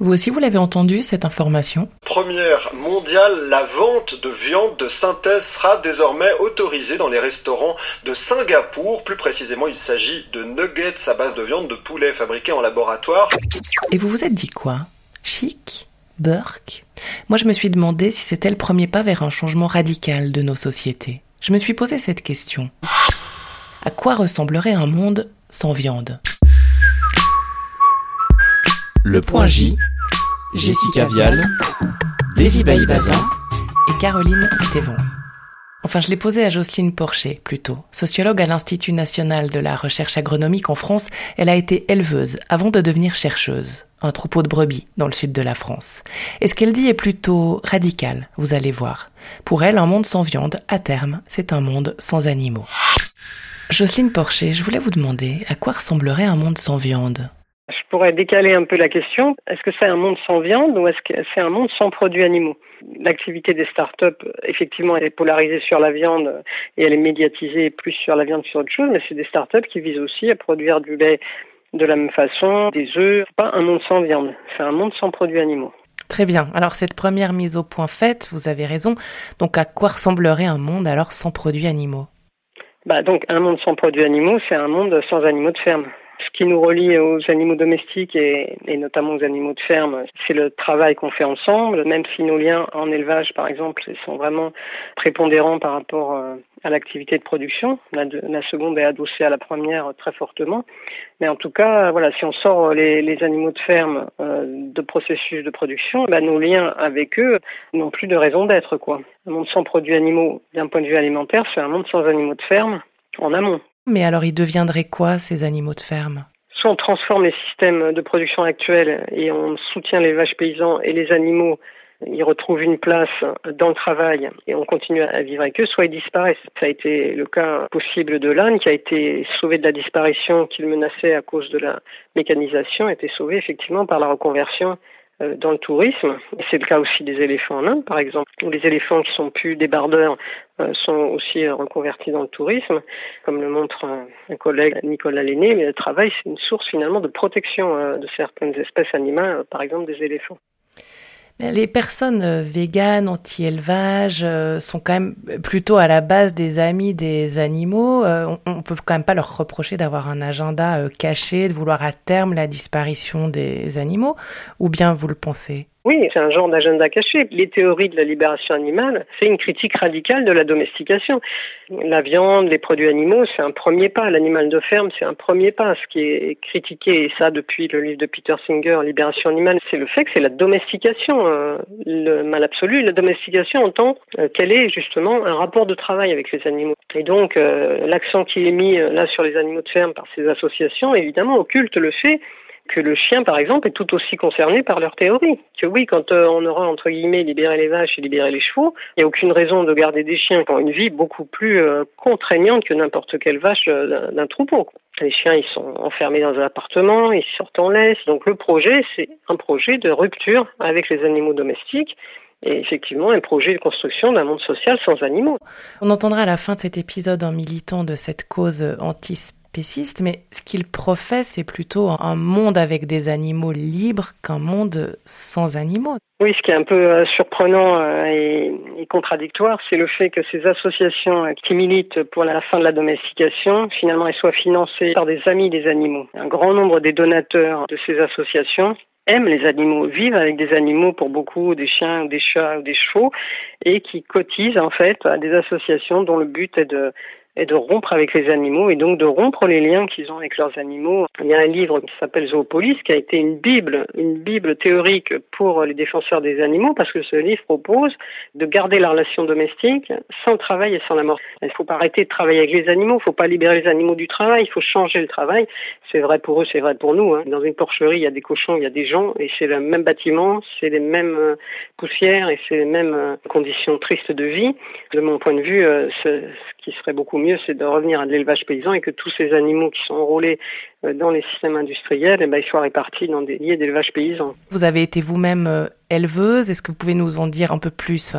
Vous aussi, vous l'avez entendu, cette information Première mondiale, la vente de viande de synthèse sera désormais autorisée dans les restaurants de Singapour. Plus précisément, il s'agit de nuggets à base de viande de poulet fabriqués en laboratoire. Et vous vous êtes dit quoi? Chic? Burke Moi, je me suis demandé si c'était le premier pas vers un changement radical de nos sociétés. Je me suis posé cette question. À quoi ressemblerait un monde sans viande? Le point J, Jessica Vial, Davy Baïbaza et Caroline Stévon. Enfin, je l'ai posé à Jocelyne Porcher, plutôt. Sociologue à l'Institut national de la recherche agronomique en France, elle a été éleveuse avant de devenir chercheuse. Un troupeau de brebis dans le sud de la France. Et ce qu'elle dit est plutôt radical, vous allez voir. Pour elle, un monde sans viande, à terme, c'est un monde sans animaux. Jocelyne Porcher, je voulais vous demander à quoi ressemblerait un monde sans viande? Je pourrais décaler un peu la question. Est-ce que c'est un monde sans viande ou est-ce que c'est un monde sans produits animaux? L'activité des startups, effectivement, elle est polarisée sur la viande et elle est médiatisée plus sur la viande que sur autre chose, mais c'est des startups qui visent aussi à produire du lait de la même façon, des œufs. Pas un monde sans viande, c'est un monde sans produits animaux. Très bien. Alors cette première mise au point faite, vous avez raison. Donc à quoi ressemblerait un monde alors sans produits animaux? Bah donc un monde sans produits animaux, c'est un monde sans animaux de ferme. Ce qui nous relie aux animaux domestiques et, notamment aux animaux de ferme, c'est le travail qu'on fait ensemble, même si nos liens en élevage, par exemple, sont vraiment prépondérants par rapport euh, à l'activité de production. La, seconde est adossée à la première très fortement. Mais en tout cas, voilà, si on sort les, animaux de ferme euh, de processus de production, bah, nos liens avec eux n'ont plus de raison d'être. quoi. Un monde sans produits animaux d'un point de vue alimentaire, c'est un monde sans animaux de ferme en amont. Mais alors, ils deviendraient quoi, ces animaux de ferme? Soit on transforme les systèmes de production actuels et on soutient l'élevage paysan et les animaux, ils retrouvent une place dans le travail et on continue à vivre avec eux, soit ils disparaissent. Ça a été le cas possible de l'âne qui a été sauvé de la disparition qu'il menaçait à cause de la mécanisation, a été sauvé effectivement par la reconversion dans le tourisme. C'est le cas aussi des éléphants en Inde, par exemple, les éléphants qui sont plus débardeurs euh, sont aussi euh, reconvertis dans le tourisme, comme le montre un collègue Nicolas Lenné. Mais le travail, c'est une source finalement de protection de certaines espèces animales, par exemple des éléphants. Les personnes euh, véganes, anti-élevage, euh, sont quand même plutôt à la base des amis des animaux. Euh, on, ne peut quand même pas leur reprocher d'avoir un agenda caché, de vouloir à terme la disparition des animaux. Ou bien vous le pensez? Oui, c'est un genre d'agenda caché. Les théories de la libération animale, c'est une critique radicale de la domestication. La viande, les produits animaux, c'est un premier pas. L'animal de ferme, c'est un premier pas. Ce qui est critiqué, et ça depuis le livre de Peter Singer, Libération animale, c'est le fait que c'est la domestication, euh, le mal absolu. La domestication en tant euh, qu'elle est justement un rapport de travail avec les animaux. Et donc, euh, l'accent qui est mis là sur les animaux de ferme par ces associations, évidemment, occulte le fait que le chien, par exemple, est tout aussi concerné par leur théorie. Que oui, quand euh, on aura, entre guillemets, libéré les vaches et libéré les chevaux, il n'y a aucune raison de garder des chiens qui ont une vie beaucoup plus euh, contraignante que n'importe quelle vache euh, d'un troupeau. Les chiens, ils sont enfermés dans un appartement, ils sortent en laisse. Donc le projet, c'est un projet de rupture avec les animaux domestiques et effectivement un projet de construction d'un monde social sans animaux. On entendra à la fin de cet épisode un militant de cette cause anti mais ce qu'il professe, c'est plutôt un monde avec des animaux libres qu'un monde sans animaux. Oui, ce qui est un peu euh, surprenant euh, et, contradictoire, c'est le fait que ces associations euh, qui militent pour la fin de la domestication, finalement, elles soient financées par des amis des animaux. Un grand nombre des donateurs de ces associations aiment les animaux, vivent avec des animaux pour beaucoup, des chiens, des chats ou des chevaux, et qui cotisent en fait à des associations dont le but est de et de rompre avec les animaux et donc de rompre les liens qu'ils ont avec leurs animaux. Il y a un livre qui s'appelle Zoopolis qui a été une bible, une bible théorique pour les défenseurs des animaux parce que ce livre propose de garder la relation domestique sans le travail et sans la mort. Il ne faut pas arrêter de travailler avec les animaux, il ne faut pas libérer les animaux du travail, il faut changer le travail. C'est vrai pour eux, c'est vrai pour nous. Hein. Dans une porcherie, il y a des cochons, il y a des gens et c'est le même bâtiment, c'est les mêmes euh, poussières et c'est les mêmes euh, conditions tristes de vie. De mon point de vue, euh, ce qui serait beaucoup mieux, c'est de revenir à l'élevage paysan et que tous ces animaux qui sont enrôlés euh, dans les systèmes industriels, eh ben, soient répartis dans des lieux d'élevage paysan. Vous avez été vous-même euh, éleveuse, est-ce que vous pouvez nous en dire un peu plus?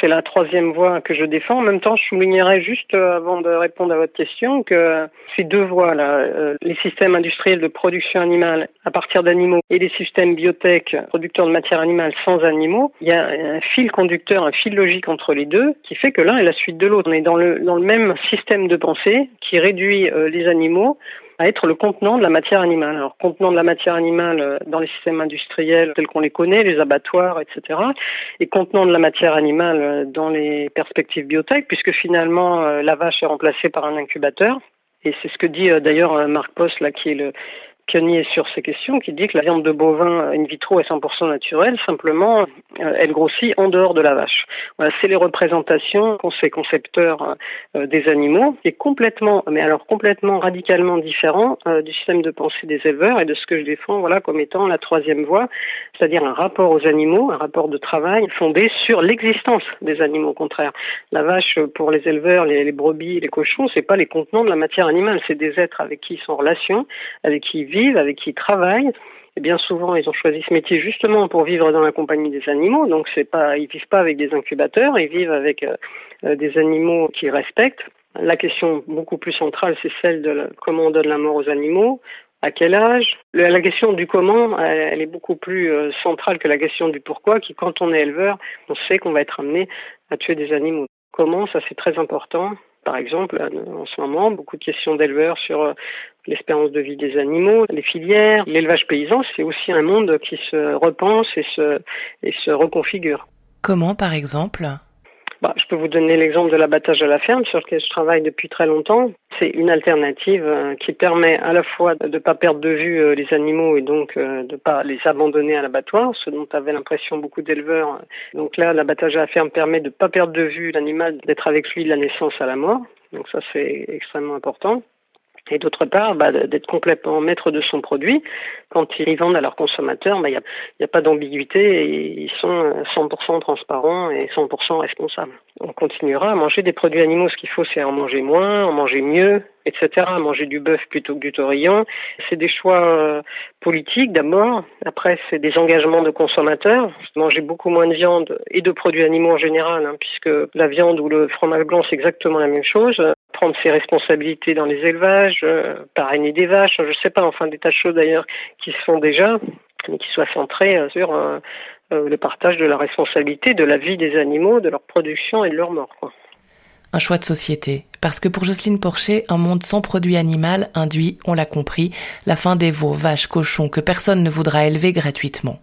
C'est la troisième voie que je défends. En même temps, je soulignerais juste euh, avant de répondre à votre question que ces deux voies-là, euh, les systèmes industriels de production animale à partir d'animaux et les systèmes biotech producteurs de matière animale sans animaux, il y a un fil conducteur, un fil logique entre les deux qui fait que l'un est la suite de l'autre. On est dans le, dans le même système de pensée qui réduit euh, les animaux à être le contenant de la matière animale. Alors, contenant de la matière animale euh, dans les systèmes industriels tels qu'on les connaît, les abattoirs, etc., et contenant de la matière animale euh, dans les perspectives biotech, puisque finalement, euh, la vache est remplacée par un incubateur. Et c'est ce que dit d'ailleurs Marc Post, là, qui est le, pionnier sur ces questions qui dit que la viande de bovin in vitro est 100% naturelle, simplement euh, elle grossit en dehors de la vache. Voilà, c'est les représentations qu'ont ces concepteurs euh, des animaux, qui est complètement, mais alors complètement radicalement différent euh, du système de pensée des éleveurs et de ce que je défends, voilà, comme étant la troisième voie, c'est-à-dire un rapport aux animaux, un rapport de travail fondé sur l'existence des animaux. Au contraire, la vache pour les éleveurs, les, les brebis, les cochons, c'est pas les contenants de la matière animale, c'est des êtres avec qui ils sont en relation, avec qui ils vivent, avec qui ils travaillent. Et bien souvent, ils ont choisi ce métier justement pour vivre dans la compagnie des animaux. Donc, c'est pas, ils vivent pas avec des incubateurs, ils vivent avec euh, euh, des animaux qu'ils respectent. La question beaucoup plus centrale, c'est celle de comment on donne la mort aux animaux, à quel âge? La question du comment, elle, est beaucoup plus euh, centrale que la question du pourquoi, qui quand on est éleveur, on sait qu'on va être amené à tuer des animaux. Comment, ça c'est très important. Par exemple, en ce moment, beaucoup de questions d'éleveurs sur euh, l'espérance de vie des animaux, les filières, l'élevage paysan, c'est aussi un monde qui se repense et se, et se reconfigure. Comment, par exemple bah, je peux vous donner l'exemple de l'abattage à la ferme sur lequel je travaille depuis très longtemps. C'est une alternative euh, qui permet à la fois de ne pas perdre de vue euh, les animaux et donc de ne pas les abandonner à l'abattoir, ce dont avaient l'impression beaucoup d'éleveurs. Donc là, l'abattage à la ferme permet de ne pas perdre de vue l'animal, d'être avec lui de la naissance à la mort. Donc ça, c'est extrêmement important et d'autre part bah, d'être complètement maître de son produit. Quand ils vendent à leurs consommateurs, bah, il n'y a, y pas d'ambiguïté et ils sont 100% transparents et 100% responsables. On continuera à manger des produits animaux. Ce qu'il faut, c'est en manger moins, en manger mieux, etc. Manger du bœuf plutôt que du taurillon. C'est des choix euh, politiques d'abord. Après, c'est des engagements de consommateurs. Manger beaucoup moins de viande et de produits animaux en général, hein, puisque la viande ou le fromage blanc, c'est exactement la même chose prendre ses responsabilités dans les élevages, euh, parrainer des vaches, je ne sais pas, enfin des tas de choses d'ailleurs qui se font déjà, mais qui soient centrées euh, sur euh, le partage de la responsabilité de la vie des animaux, de leur production et de leur mort. Un choix de société. Parce que pour Jocelyne Porcher, un monde sans produit animal induit, on l'a compris, la fin des veaux, vaches, cochons que personne ne voudra élever gratuitement.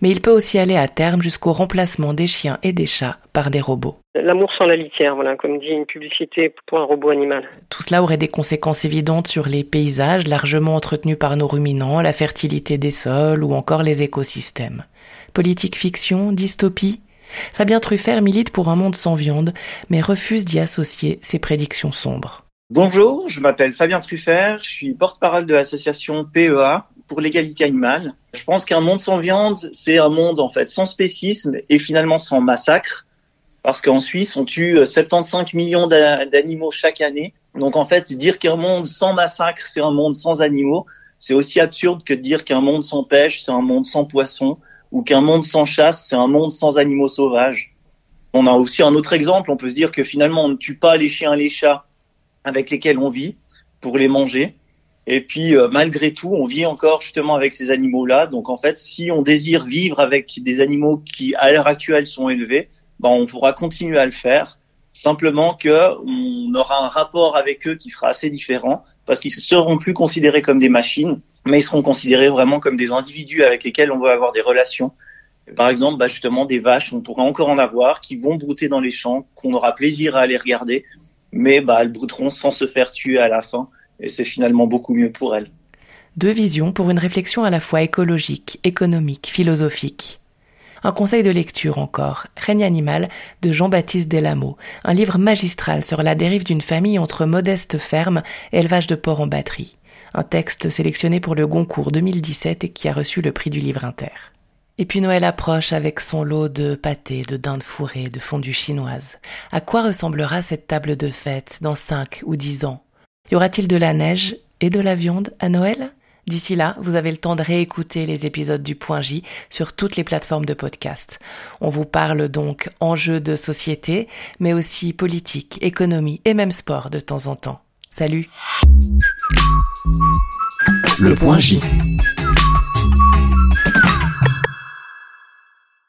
Mais il peut aussi aller à terme jusqu'au remplacement des chiens et des chats par des robots. L'amour sans la litière, voilà, comme dit une publicité pour un robot animal. Tout cela aurait des conséquences évidentes sur les paysages largement entretenus par nos ruminants, la fertilité des sols ou encore les écosystèmes. Politique fiction, dystopie Fabien Truffert milite pour un monde sans viande, mais refuse d'y associer ses prédictions sombres. Bonjour, je m'appelle Fabien Truffert, je suis porte-parole de l'association PEA pour l'égalité animale. Je pense qu'un monde sans viande, c'est un monde en fait sans spécisme et finalement sans massacre, parce qu'en Suisse, on tue 75 millions d'animaux chaque année. Donc en fait, dire qu'un monde sans massacre, c'est un monde sans animaux, c'est aussi absurde que dire qu'un monde sans pêche, c'est un monde sans poissons, ou qu'un monde sans chasse, c'est un monde sans animaux sauvages. On a aussi un autre exemple, on peut se dire que finalement on ne tue pas les chiens et les chats avec lesquels on vit pour les manger. Et puis euh, malgré tout, on vit encore justement avec ces animaux-là. Donc en fait, si on désire vivre avec des animaux qui à l'heure actuelle sont élevés, ben, on pourra continuer à le faire. Simplement que on aura un rapport avec eux qui sera assez différent parce qu'ils seront plus considérés comme des machines mais ils seront considérés vraiment comme des individus avec lesquels on va avoir des relations. Par exemple, bah justement, des vaches, on pourra encore en avoir qui vont brouter dans les champs, qu'on aura plaisir à aller regarder, mais bah, elles brouteront sans se faire tuer à la fin, et c'est finalement beaucoup mieux pour elles. Deux visions pour une réflexion à la fois écologique, économique, philosophique. Un conseil de lecture encore, Règne animal de Jean-Baptiste Delameau, un livre magistral sur la dérive d'une famille entre modeste ferme et élevage de porcs en batterie un texte sélectionné pour le Goncourt 2017 et qui a reçu le prix du livre inter. Et puis Noël approche avec son lot de pâtés, de dindes fourrées, de fondue chinoise. À quoi ressemblera cette table de fête dans cinq ou dix ans? Y aura-t-il de la neige et de la viande à Noël? D'ici là, vous avez le temps de réécouter les épisodes du Point J sur toutes les plateformes de podcast. On vous parle donc enjeux de société, mais aussi politique, économie et même sport de temps en temps. Salut Le Point J.